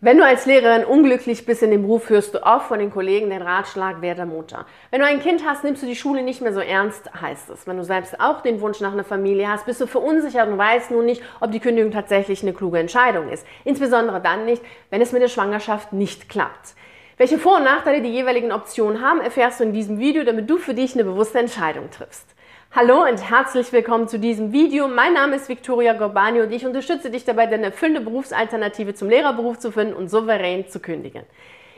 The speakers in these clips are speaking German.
Wenn du als Lehrerin unglücklich bist in dem Beruf, hörst du oft von den Kollegen den Ratschlag, werde Mutter. Wenn du ein Kind hast, nimmst du die Schule nicht mehr so ernst, heißt es. Wenn du selbst auch den Wunsch nach einer Familie hast, bist du verunsichert und weißt nun nicht, ob die Kündigung tatsächlich eine kluge Entscheidung ist. Insbesondere dann nicht, wenn es mit der Schwangerschaft nicht klappt. Welche Vor- und Nachteile die jeweiligen Optionen haben, erfährst du in diesem Video, damit du für dich eine bewusste Entscheidung triffst. Hallo und herzlich willkommen zu diesem Video. Mein Name ist Victoria Gorbani und ich unterstütze dich dabei, deine erfüllende Berufsalternative zum Lehrerberuf zu finden und souverän zu kündigen.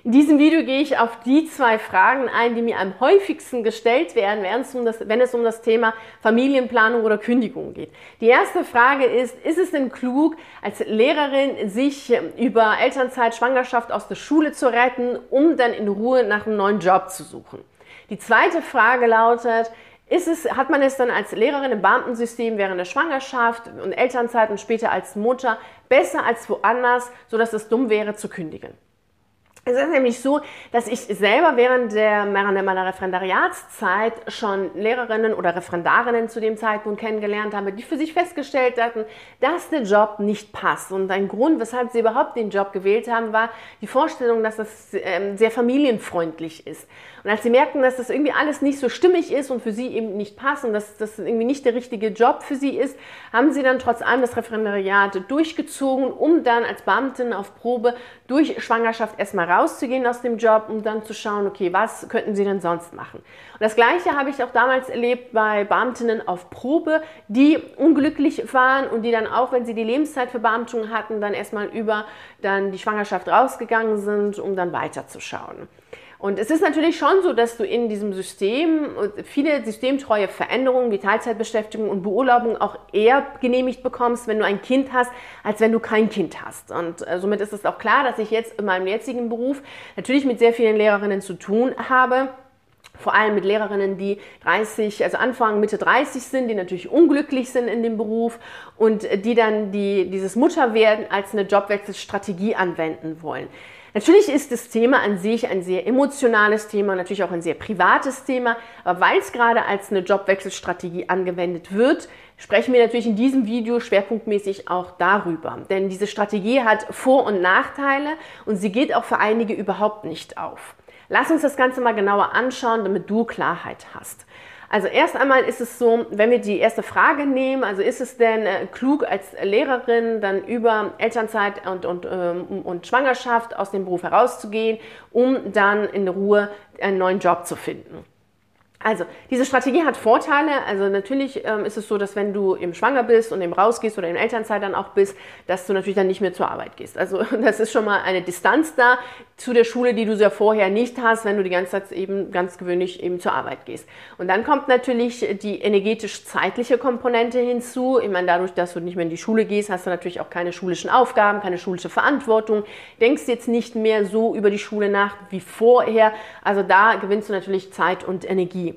In diesem Video gehe ich auf die zwei Fragen ein, die mir am häufigsten gestellt werden, wenn es um das Thema Familienplanung oder Kündigung geht. Die erste Frage ist, ist es denn klug, als Lehrerin sich über Elternzeit, Schwangerschaft aus der Schule zu retten, um dann in Ruhe nach einem neuen Job zu suchen? Die zweite Frage lautet, ist es, hat man es dann als Lehrerin im Beamtensystem während der Schwangerschaft und Elternzeit und später als Mutter besser als woanders, sodass es dumm wäre zu kündigen? Es ist nämlich so, dass ich selber während, der, meiner Referendariatszeit schon Lehrerinnen oder Referendarinnen zu dem Zeitpunkt kennengelernt habe, die für sich festgestellt hatten, dass der Job nicht passt. Und ein Grund, weshalb sie überhaupt den Job gewählt haben, war die Vorstellung, dass es ähm, sehr familienfreundlich ist. Und als sie merkten, dass das irgendwie alles nicht so stimmig ist und für sie eben nicht passt und dass das irgendwie nicht der richtige Job für sie ist, haben sie dann trotz allem das Referendariat durchgezogen, um dann als Beamtin auf Probe durch Schwangerschaft erstmal rauszugehen aus dem Job, um dann zu schauen, okay, was könnten sie denn sonst machen? Und das Gleiche habe ich auch damals erlebt bei Beamtinnen auf Probe, die unglücklich waren und die dann auch, wenn sie die Lebenszeit für Beamtung hatten, dann erstmal über dann die Schwangerschaft rausgegangen sind, um dann weiterzuschauen. Und es ist natürlich schon so, dass du in diesem System viele systemtreue Veränderungen wie Teilzeitbeschäftigung und Beurlaubung auch eher genehmigt bekommst, wenn du ein Kind hast, als wenn du kein Kind hast. Und äh, somit ist es auch klar, dass ich jetzt in meinem jetzigen Beruf natürlich mit sehr vielen Lehrerinnen zu tun habe vor allem mit Lehrerinnen, die 30, also Anfang, Mitte 30 sind, die natürlich unglücklich sind in dem Beruf und die dann die, dieses Mutterwerden als eine Jobwechselstrategie anwenden wollen. Natürlich ist das Thema an sich ein sehr emotionales Thema, natürlich auch ein sehr privates Thema, aber weil es gerade als eine Jobwechselstrategie angewendet wird, sprechen wir natürlich in diesem Video schwerpunktmäßig auch darüber. Denn diese Strategie hat Vor- und Nachteile und sie geht auch für einige überhaupt nicht auf. Lass uns das Ganze mal genauer anschauen, damit du Klarheit hast. Also erst einmal ist es so, wenn wir die erste Frage nehmen, also ist es denn äh, klug als Lehrerin dann über Elternzeit und, und, ähm, und Schwangerschaft aus dem Beruf herauszugehen, um dann in Ruhe einen neuen Job zu finden? Also, diese Strategie hat Vorteile. Also natürlich ähm, ist es so, dass wenn du eben schwanger bist und eben rausgehst oder in Elternzeit dann auch bist, dass du natürlich dann nicht mehr zur Arbeit gehst. Also das ist schon mal eine Distanz da zu der Schule, die du ja vorher nicht hast, wenn du die ganze Zeit eben ganz gewöhnlich eben zur Arbeit gehst. Und dann kommt natürlich die energetisch-zeitliche Komponente hinzu. Ich meine, dadurch, dass du nicht mehr in die Schule gehst, hast du natürlich auch keine schulischen Aufgaben, keine schulische Verantwortung, denkst jetzt nicht mehr so über die Schule nach wie vorher. Also da gewinnst du natürlich Zeit und Energie.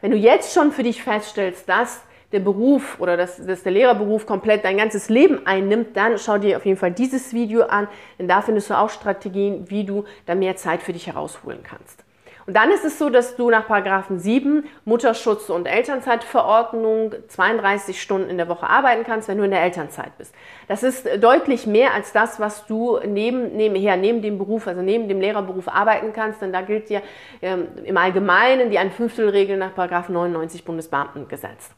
Wenn du jetzt schon für dich feststellst, dass der Beruf oder dass, dass der Lehrerberuf komplett dein ganzes Leben einnimmt, dann schau dir auf jeden Fall dieses Video an, denn da findest du auch Strategien, wie du da mehr Zeit für dich herausholen kannst. Und dann ist es so, dass du nach Paragraphen 7 Mutterschutz und Elternzeitverordnung 32 Stunden in der Woche arbeiten kannst, wenn du in der Elternzeit bist. Das ist deutlich mehr als das, was du neben, nebenher, neben dem Beruf, also neben dem Lehrerberuf arbeiten kannst, denn da gilt dir ähm, im Allgemeinen die ein Fünftelregel nach Paragraph 99 Bundesbeamtengesetz.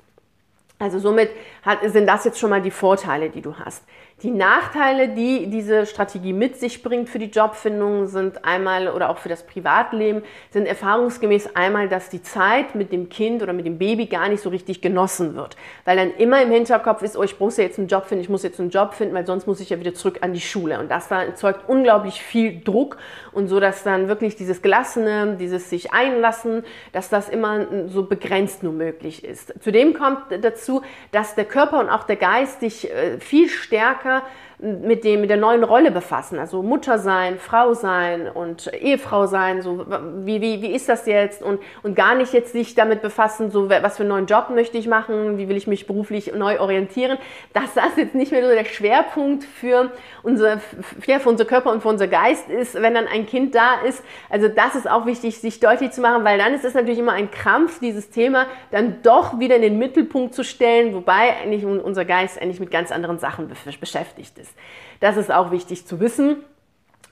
Also somit hat, sind das jetzt schon mal die Vorteile, die du hast. Die Nachteile, die diese Strategie mit sich bringt für die Jobfindung, sind einmal oder auch für das Privatleben, sind erfahrungsgemäß einmal, dass die Zeit mit dem Kind oder mit dem Baby gar nicht so richtig genossen wird. Weil dann immer im Hinterkopf ist, oh, ich muss ja jetzt einen Job finden, ich muss jetzt einen Job finden, weil sonst muss ich ja wieder zurück an die Schule. Und das dann erzeugt unglaublich viel Druck und so, dass dann wirklich dieses Gelassene, dieses sich einlassen, dass das immer so begrenzt nur möglich ist. Zudem kommt dazu, dass der Körper und auch der Geist dich äh, viel stärker stärker mit, dem, mit der neuen Rolle befassen. Also Mutter sein, Frau sein und Ehefrau sein. So, wie, wie, wie ist das jetzt? Und, und gar nicht jetzt sich damit befassen, so was für einen neuen Job möchte ich machen, wie will ich mich beruflich neu orientieren. Dass das jetzt nicht mehr so der Schwerpunkt für, unser, für unser Körper und für unser Geist ist, wenn dann ein Kind da ist. Also das ist auch wichtig, sich deutlich zu machen, weil dann ist es natürlich immer ein Krampf, dieses Thema dann doch wieder in den Mittelpunkt zu stellen, wobei eigentlich unser Geist eigentlich mit ganz anderen Sachen beschäftigt ist. Das ist auch wichtig zu wissen.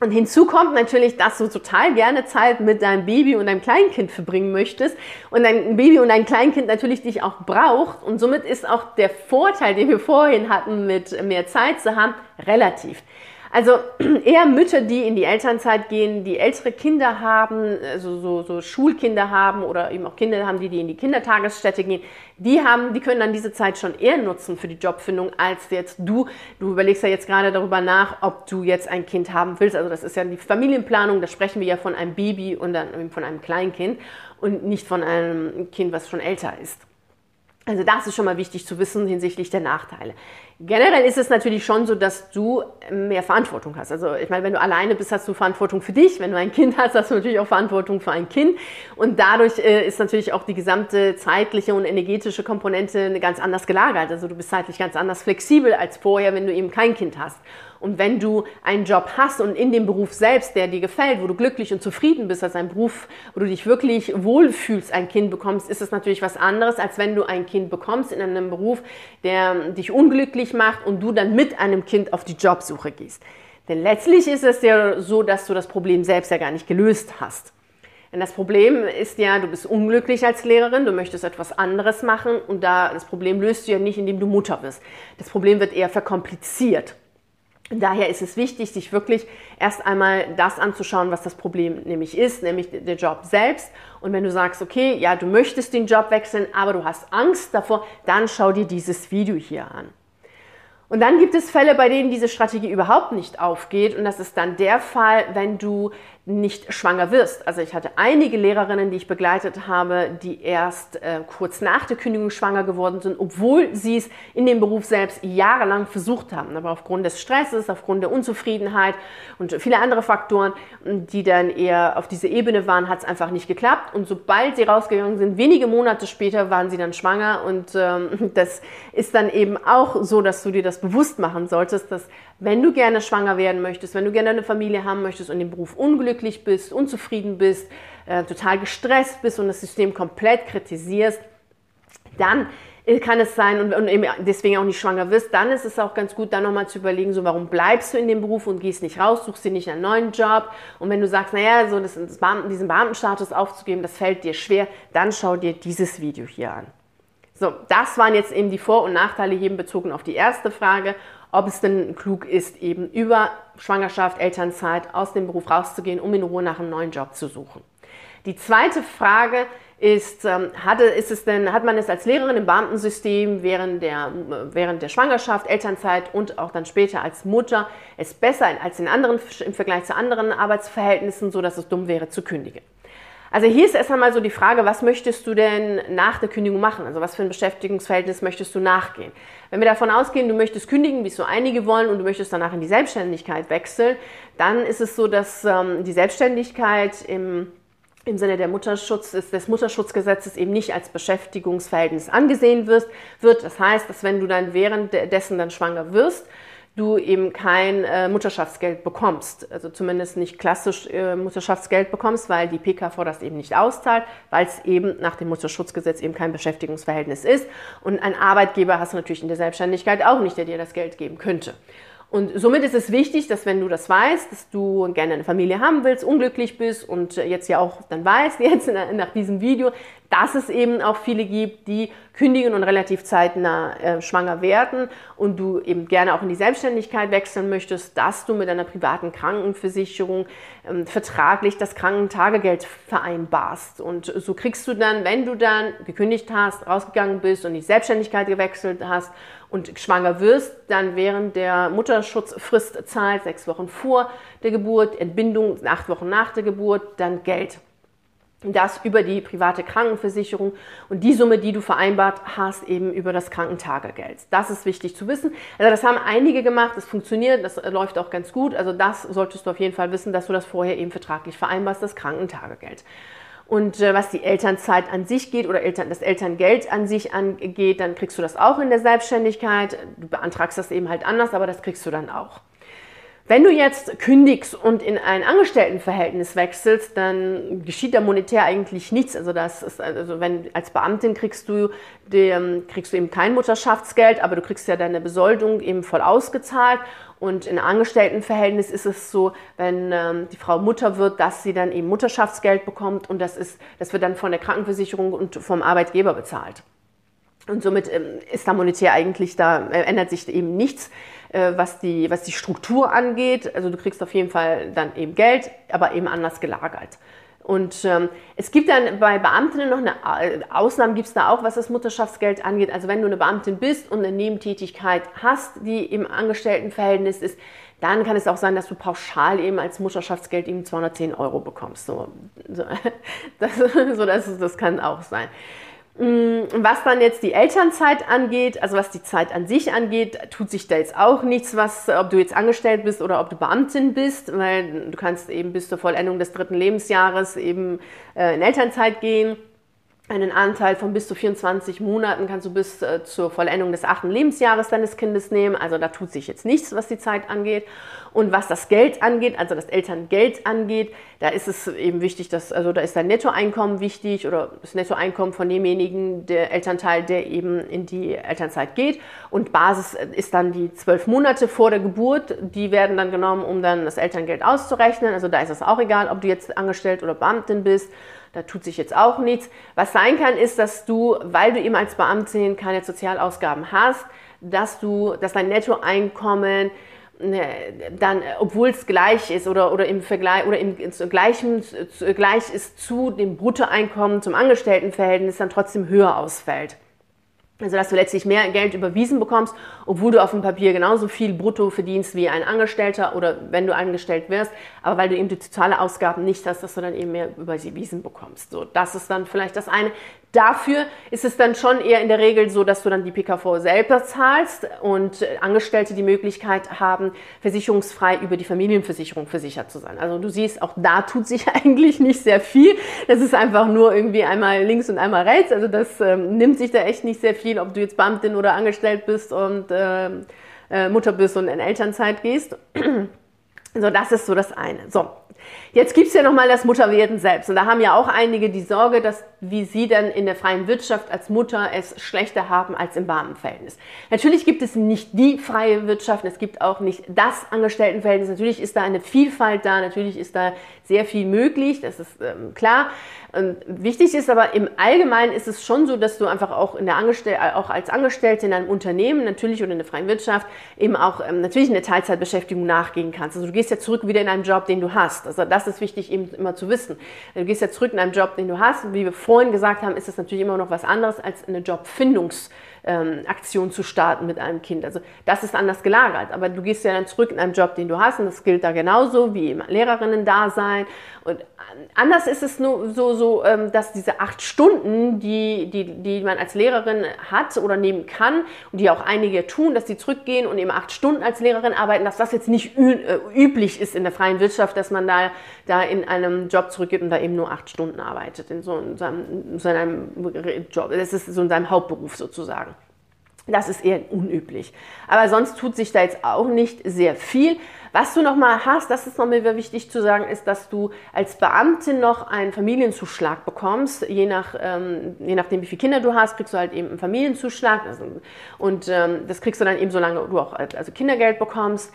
Und hinzu kommt natürlich, dass du total gerne Zeit mit deinem Baby und deinem Kleinkind verbringen möchtest und dein Baby und dein Kleinkind natürlich dich auch braucht. Und somit ist auch der Vorteil, den wir vorhin hatten, mit mehr Zeit zu haben, relativ. Also eher Mütter, die in die Elternzeit gehen, die ältere Kinder haben, also so, so Schulkinder haben oder eben auch Kinder haben, die, die in die Kindertagesstätte gehen, die haben, die können dann diese Zeit schon eher nutzen für die Jobfindung als jetzt du. Du überlegst ja jetzt gerade darüber nach, ob du jetzt ein Kind haben willst. Also das ist ja die Familienplanung, da sprechen wir ja von einem Baby und dann von einem Kleinkind und nicht von einem Kind, was schon älter ist. Also das ist schon mal wichtig zu wissen hinsichtlich der Nachteile. Generell ist es natürlich schon so, dass du mehr Verantwortung hast. Also ich meine, wenn du alleine bist, hast du Verantwortung für dich. Wenn du ein Kind hast, hast du natürlich auch Verantwortung für ein Kind. Und dadurch äh, ist natürlich auch die gesamte zeitliche und energetische Komponente ganz anders gelagert. Also du bist zeitlich ganz anders flexibel als vorher, wenn du eben kein Kind hast. Und wenn du einen Job hast und in dem Beruf selbst, der dir gefällt, wo du glücklich und zufrieden bist, als ein Beruf, wo du dich wirklich wohlfühlst, ein Kind bekommst, ist es natürlich was anderes, als wenn du ein Kind bekommst in einem Beruf, der dich unglücklich macht und du dann mit einem Kind auf die Jobsuche gehst. Denn letztlich ist es ja so, dass du das Problem selbst ja gar nicht gelöst hast. Denn das Problem ist ja, du bist unglücklich als Lehrerin, du möchtest etwas anderes machen und da das Problem löst du ja nicht, indem du Mutter wirst. Das Problem wird eher verkompliziert. Daher ist es wichtig, sich wirklich erst einmal das anzuschauen, was das Problem nämlich ist, nämlich der Job selbst. Und wenn du sagst, okay, ja, du möchtest den Job wechseln, aber du hast Angst davor, dann schau dir dieses Video hier an. Und dann gibt es Fälle, bei denen diese Strategie überhaupt nicht aufgeht. Und das ist dann der Fall, wenn du nicht schwanger wirst. Also ich hatte einige Lehrerinnen, die ich begleitet habe, die erst äh, kurz nach der Kündigung schwanger geworden sind, obwohl sie es in dem Beruf selbst jahrelang versucht haben. Aber aufgrund des Stresses, aufgrund der Unzufriedenheit und viele andere Faktoren, die dann eher auf diese Ebene waren, hat es einfach nicht geklappt. Und sobald sie rausgegangen sind, wenige Monate später waren sie dann schwanger. Und ähm, das ist dann eben auch so, dass du dir das bewusst machen solltest, dass wenn du gerne schwanger werden möchtest, wenn du gerne eine Familie haben möchtest und im Beruf unglücklich bist, unzufrieden bist, äh, total gestresst bist und das System komplett kritisierst, dann kann es sein und, und deswegen auch nicht schwanger wirst, dann ist es auch ganz gut, dann nochmal zu überlegen, so warum bleibst du in dem Beruf und gehst nicht raus, suchst dir nicht einen neuen Job. Und wenn du sagst, naja, so das, das Beamten, diesen Beamtenstatus aufzugeben, das fällt dir schwer, dann schau dir dieses Video hier an. So, das waren jetzt eben die Vor- und Nachteile hier bezogen auf die erste Frage ob es denn klug ist, eben über Schwangerschaft, Elternzeit aus dem Beruf rauszugehen, um in Ruhe nach einem neuen Job zu suchen. Die zweite Frage ist, ähm, hatte, ist es denn, hat man es als Lehrerin im Beamtensystem während der, während der Schwangerschaft, Elternzeit und auch dann später als Mutter es besser als in anderen, im Vergleich zu anderen Arbeitsverhältnissen, so dass es dumm wäre zu kündigen? Also hier ist erst einmal so die Frage, was möchtest du denn nach der Kündigung machen? Also was für ein Beschäftigungsverhältnis möchtest du nachgehen? Wenn wir davon ausgehen, du möchtest kündigen, wie es so einige wollen, und du möchtest danach in die Selbstständigkeit wechseln, dann ist es so, dass ähm, die Selbstständigkeit im im Sinne der Mutterschutz des Mutterschutzgesetzes eben nicht als Beschäftigungsverhältnis angesehen wird. Das heißt, dass wenn du dann währenddessen dann schwanger wirst, du eben kein äh, Mutterschaftsgeld bekommst. Also zumindest nicht klassisch äh, Mutterschaftsgeld bekommst, weil die PKV das eben nicht auszahlt, weil es eben nach dem Mutterschutzgesetz eben kein Beschäftigungsverhältnis ist. Und ein Arbeitgeber hast du natürlich in der Selbstständigkeit auch nicht, der dir das Geld geben könnte. Und somit ist es wichtig, dass wenn du das weißt, dass du gerne eine Familie haben willst, unglücklich bist und jetzt ja auch dann weißt, jetzt nach diesem Video, dass es eben auch viele gibt, die kündigen und relativ zeitnah äh, schwanger werden und du eben gerne auch in die Selbstständigkeit wechseln möchtest, dass du mit einer privaten Krankenversicherung ähm, vertraglich das Krankentagegeld vereinbarst. Und so kriegst du dann, wenn du dann gekündigt hast, rausgegangen bist und die Selbstständigkeit gewechselt hast und schwanger wirst, dann während der Mutterschutzfrist zahlt, sechs Wochen vor der Geburt, Entbindung acht Wochen nach der Geburt, dann Geld das über die private Krankenversicherung und die Summe, die du vereinbart hast, eben über das Krankentagegeld. Das ist wichtig zu wissen. Also das haben einige gemacht, das funktioniert, das läuft auch ganz gut. Also das solltest du auf jeden Fall wissen, dass du das vorher eben vertraglich vereinbarst, das Krankentagegeld. Und äh, was die Elternzeit an sich geht oder Eltern, das Elterngeld an sich angeht, dann kriegst du das auch in der Selbstständigkeit. Du beantragst das eben halt anders, aber das kriegst du dann auch. Wenn du jetzt kündigst und in ein Angestelltenverhältnis wechselst, dann geschieht da monetär eigentlich nichts. Also das ist, also wenn als Beamtin kriegst du, die, kriegst du eben kein Mutterschaftsgeld, aber du kriegst ja deine Besoldung eben voll ausgezahlt. Und in Angestelltenverhältnis ist es so, wenn ähm, die Frau Mutter wird, dass sie dann eben Mutterschaftsgeld bekommt und das ist, das wird dann von der Krankenversicherung und vom Arbeitgeber bezahlt. Und somit ähm, ist da monetär eigentlich, da äh, ändert sich eben nichts. Äh, was die, was die Struktur angeht. Also du kriegst auf jeden Fall dann eben Geld, aber eben anders gelagert. Und ähm, es gibt dann bei Beamtinnen noch eine äh, Ausnahme, gibt es da auch, was das Mutterschaftsgeld angeht. Also wenn du eine Beamtin bist und eine Nebentätigkeit hast, die im Angestelltenverhältnis ist, dann kann es auch sein, dass du pauschal eben als Mutterschaftsgeld eben 210 Euro bekommst. So, so, das, so das, das kann auch sein. Mm, was dann jetzt die Elternzeit angeht, also was die Zeit an sich angeht, tut sich da jetzt auch nichts, was, ob du jetzt angestellt bist oder ob du Beamtin bist, weil du kannst eben bis zur Vollendung des dritten Lebensjahres eben äh, in Elternzeit gehen einen Anteil von bis zu 24 Monaten kannst du bis äh, zur Vollendung des achten Lebensjahres deines Kindes nehmen. Also da tut sich jetzt nichts, was die Zeit angeht. Und was das Geld angeht, also das Elterngeld angeht, da ist es eben wichtig, dass, also da ist dein Nettoeinkommen wichtig oder das Nettoeinkommen von demjenigen, der Elternteil, der eben in die Elternzeit geht. Und Basis ist dann die zwölf Monate vor der Geburt. Die werden dann genommen, um dann das Elterngeld auszurechnen. Also da ist es auch egal, ob du jetzt angestellt oder Beamtin bist. Da tut sich jetzt auch nichts. Was sein kann, ist, dass du, weil du eben als Beamtin keine Sozialausgaben hast, dass du, dass dein Nettoeinkommen ne, dann, obwohl es gleich ist oder, oder im Vergleich oder im gleichen, gleich ist zu dem Bruttoeinkommen zum Angestelltenverhältnis, dann trotzdem höher ausfällt. Also dass du letztlich mehr Geld überwiesen bekommst, obwohl du auf dem Papier genauso viel brutto verdienst wie ein Angestellter oder wenn du angestellt wirst, aber weil du eben die totale Ausgaben nicht hast, dass du dann eben mehr überwiesen bekommst. So, das ist dann vielleicht das eine. Dafür ist es dann schon eher in der Regel so, dass du dann die PKV selber zahlst und Angestellte die Möglichkeit haben, versicherungsfrei über die Familienversicherung versichert zu sein. Also du siehst, auch da tut sich eigentlich nicht sehr viel. Das ist einfach nur irgendwie einmal links und einmal rechts. Also das ähm, nimmt sich da echt nicht sehr viel, ob du jetzt Beamtin oder angestellt bist und äh, äh, Mutter bist und in Elternzeit gehst. So, das ist so das eine. So, Jetzt gibt es ja nochmal das Mutterwerden selbst. Und da haben ja auch einige die Sorge, dass wie sie dann in der freien Wirtschaft als Mutter es schlechter haben als im Beamtenverhältnis. Natürlich gibt es nicht die freie Wirtschaft, es gibt auch nicht das Angestelltenverhältnis. Natürlich ist da eine Vielfalt da, natürlich ist da sehr viel möglich, das ist ähm, klar. Und wichtig ist aber im Allgemeinen ist es schon so, dass du einfach auch, in der Angestell auch als Angestellte in einem Unternehmen natürlich oder in der freien Wirtschaft eben auch ähm, natürlich eine Teilzeitbeschäftigung nachgehen kannst. Also du gehst ja zurück wieder in einen Job, den du hast. Also das ist wichtig eben immer zu wissen. Du gehst ja zurück in einen Job, den du hast. Wie wir vorhin gesagt haben, ist das natürlich immer noch was anderes als eine Jobfindungs- ähm, Aktion zu starten mit einem Kind. Also das ist anders gelagert. Aber du gehst ja dann zurück in einen Job, den du hast und das gilt da genauso wie im Lehrerinnen-Dasein. Und anders ist es nur so, so ähm, dass diese acht Stunden, die, die, die man als Lehrerin hat oder nehmen kann und die auch einige tun, dass sie zurückgehen und eben acht Stunden als Lehrerin arbeiten, dass das jetzt nicht äh, üblich ist in der freien Wirtschaft, dass man da, da in einem Job zurückgeht und da eben nur acht Stunden arbeitet, in so, in seinem, in seinem Job. Das ist so in seinem Hauptberuf sozusagen. Das ist eher unüblich. Aber sonst tut sich da jetzt auch nicht sehr viel. Was du nochmal hast, das ist nochmal wichtig zu sagen, ist, dass du als Beamtin noch einen Familienzuschlag bekommst. Je, nach, ähm, je nachdem, wie viele Kinder du hast, kriegst du halt eben einen Familienzuschlag. Also, und ähm, das kriegst du dann eben, solange du auch also Kindergeld bekommst.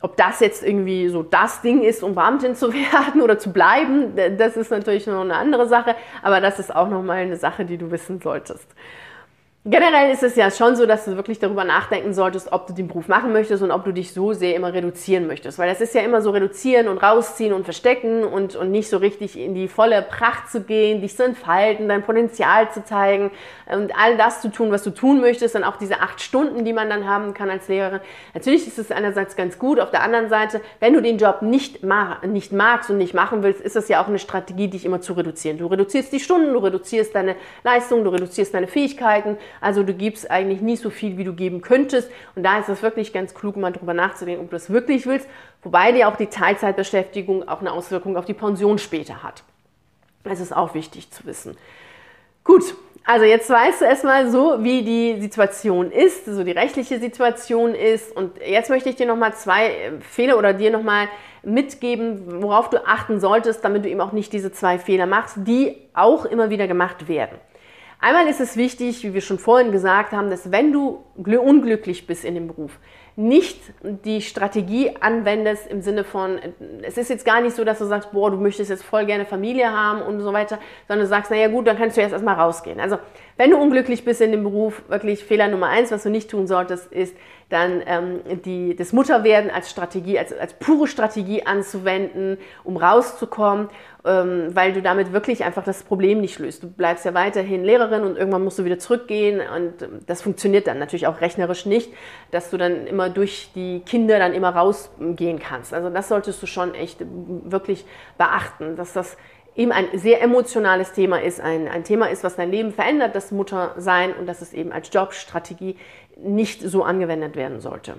Ob das jetzt irgendwie so das Ding ist, um Beamtin zu werden oder zu bleiben, das ist natürlich noch eine andere Sache. Aber das ist auch nochmal eine Sache, die du wissen solltest. Generell ist es ja schon so, dass du wirklich darüber nachdenken solltest, ob du den Beruf machen möchtest und ob du dich so sehr immer reduzieren möchtest. Weil das ist ja immer so reduzieren und rausziehen und verstecken und, und nicht so richtig in die volle Pracht zu gehen, dich zu entfalten, dein Potenzial zu zeigen und all das zu tun, was du tun möchtest. Und auch diese acht Stunden, die man dann haben kann als Lehrerin. Natürlich ist es einerseits ganz gut. Auf der anderen Seite, wenn du den Job nicht, ma nicht magst und nicht machen willst, ist es ja auch eine Strategie, dich immer zu reduzieren. Du reduzierst die Stunden, du reduzierst deine Leistung, du reduzierst deine Fähigkeiten also du gibst eigentlich nie so viel, wie du geben könntest. Und da ist es wirklich ganz klug, mal drüber nachzudenken, ob du das wirklich willst. Wobei dir auch die Teilzeitbeschäftigung auch eine Auswirkung auf die Pension später hat. Das ist auch wichtig zu wissen. Gut, also jetzt weißt du erstmal so, wie die Situation ist, so die rechtliche Situation ist. Und jetzt möchte ich dir nochmal zwei äh, Fehler oder dir nochmal mitgeben, worauf du achten solltest, damit du eben auch nicht diese zwei Fehler machst, die auch immer wieder gemacht werden. Einmal ist es wichtig, wie wir schon vorhin gesagt haben, dass wenn du unglücklich bist in dem Beruf, nicht die Strategie anwendest im Sinne von, es ist jetzt gar nicht so, dass du sagst, boah, du möchtest jetzt voll gerne Familie haben und so weiter, sondern du sagst, naja gut, dann kannst du jetzt erstmal rausgehen. Also wenn du unglücklich bist in dem Beruf, wirklich Fehler Nummer eins, was du nicht tun solltest, ist dann ähm, die, das Mutterwerden als Strategie, als, als pure Strategie anzuwenden, um rauszukommen, ähm, weil du damit wirklich einfach das Problem nicht löst. Du bleibst ja weiterhin Lehrerin und irgendwann musst du wieder zurückgehen und ähm, das funktioniert dann natürlich auch rechnerisch nicht, dass du dann immer durch die Kinder dann immer rausgehen kannst. Also das solltest du schon echt wirklich beachten, dass das eben ein sehr emotionales Thema ist, ein, ein Thema ist, was dein Leben verändert, das Muttersein und dass es eben als Jobstrategie nicht so angewendet werden sollte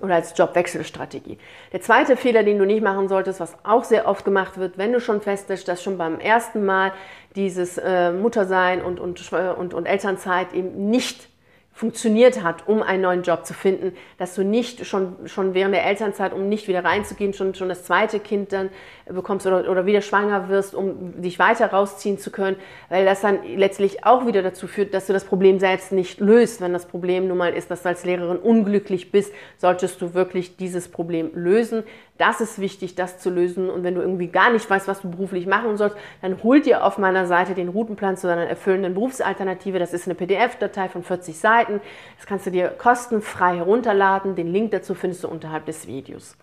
oder als Jobwechselstrategie. Der zweite Fehler, den du nicht machen solltest, was auch sehr oft gemacht wird, wenn du schon feststellst, dass schon beim ersten Mal dieses äh, Muttersein und, und, und, und Elternzeit eben nicht funktioniert hat, um einen neuen Job zu finden, dass du nicht schon, schon während der Elternzeit, um nicht wieder reinzugehen, schon, schon das zweite Kind dann bekommst oder, oder wieder schwanger wirst, um dich weiter rausziehen zu können, weil das dann letztlich auch wieder dazu führt, dass du das Problem selbst nicht löst. Wenn das Problem nun mal ist, dass du als Lehrerin unglücklich bist, solltest du wirklich dieses Problem lösen. Das ist wichtig, das zu lösen. Und wenn du irgendwie gar nicht weißt, was du beruflich machen sollst, dann hol dir auf meiner Seite den Routenplan zu deiner erfüllenden Berufsalternative. Das ist eine PDF-Datei von 40 Seiten. Das kannst du dir kostenfrei herunterladen. Den Link dazu findest du unterhalb des Videos.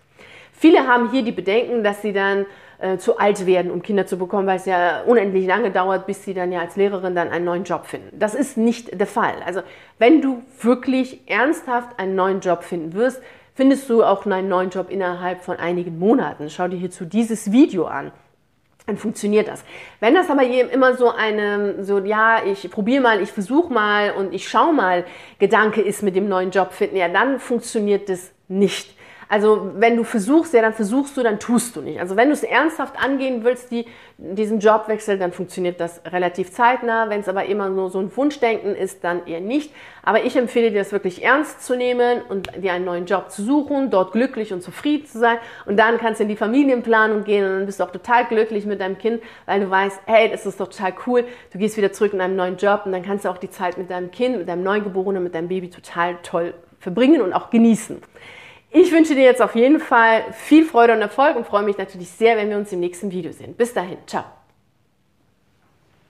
Viele haben hier die Bedenken, dass sie dann äh, zu alt werden, um Kinder zu bekommen, weil es ja unendlich lange dauert, bis sie dann ja als Lehrerin dann einen neuen Job finden. Das ist nicht der Fall. Also wenn du wirklich ernsthaft einen neuen Job finden wirst, findest du auch einen neuen Job innerhalb von einigen Monaten. Schau dir hierzu dieses Video an. Dann funktioniert das. Wenn das aber immer so eine, so ja, ich probiere mal, ich versuche mal und ich schaue mal, Gedanke ist mit dem neuen Job finden, ja, dann funktioniert das nicht. Also wenn du versuchst, ja, dann versuchst du, dann tust du nicht. Also wenn du es ernsthaft angehen willst, die, diesen Jobwechsel, dann funktioniert das relativ zeitnah. Wenn es aber immer nur so ein Wunschdenken ist, dann eher nicht. Aber ich empfehle dir, das wirklich ernst zu nehmen und dir einen neuen Job zu suchen, dort glücklich und zufrieden zu sein. Und dann kannst du in die Familienplanung gehen und dann bist du auch total glücklich mit deinem Kind, weil du weißt, hey, das ist doch total cool. Du gehst wieder zurück in einen neuen Job und dann kannst du auch die Zeit mit deinem Kind, mit deinem Neugeborenen, mit deinem Baby total toll verbringen und auch genießen. Ich wünsche dir jetzt auf jeden Fall viel Freude und Erfolg und freue mich natürlich sehr, wenn wir uns im nächsten Video sehen. Bis dahin, ciao.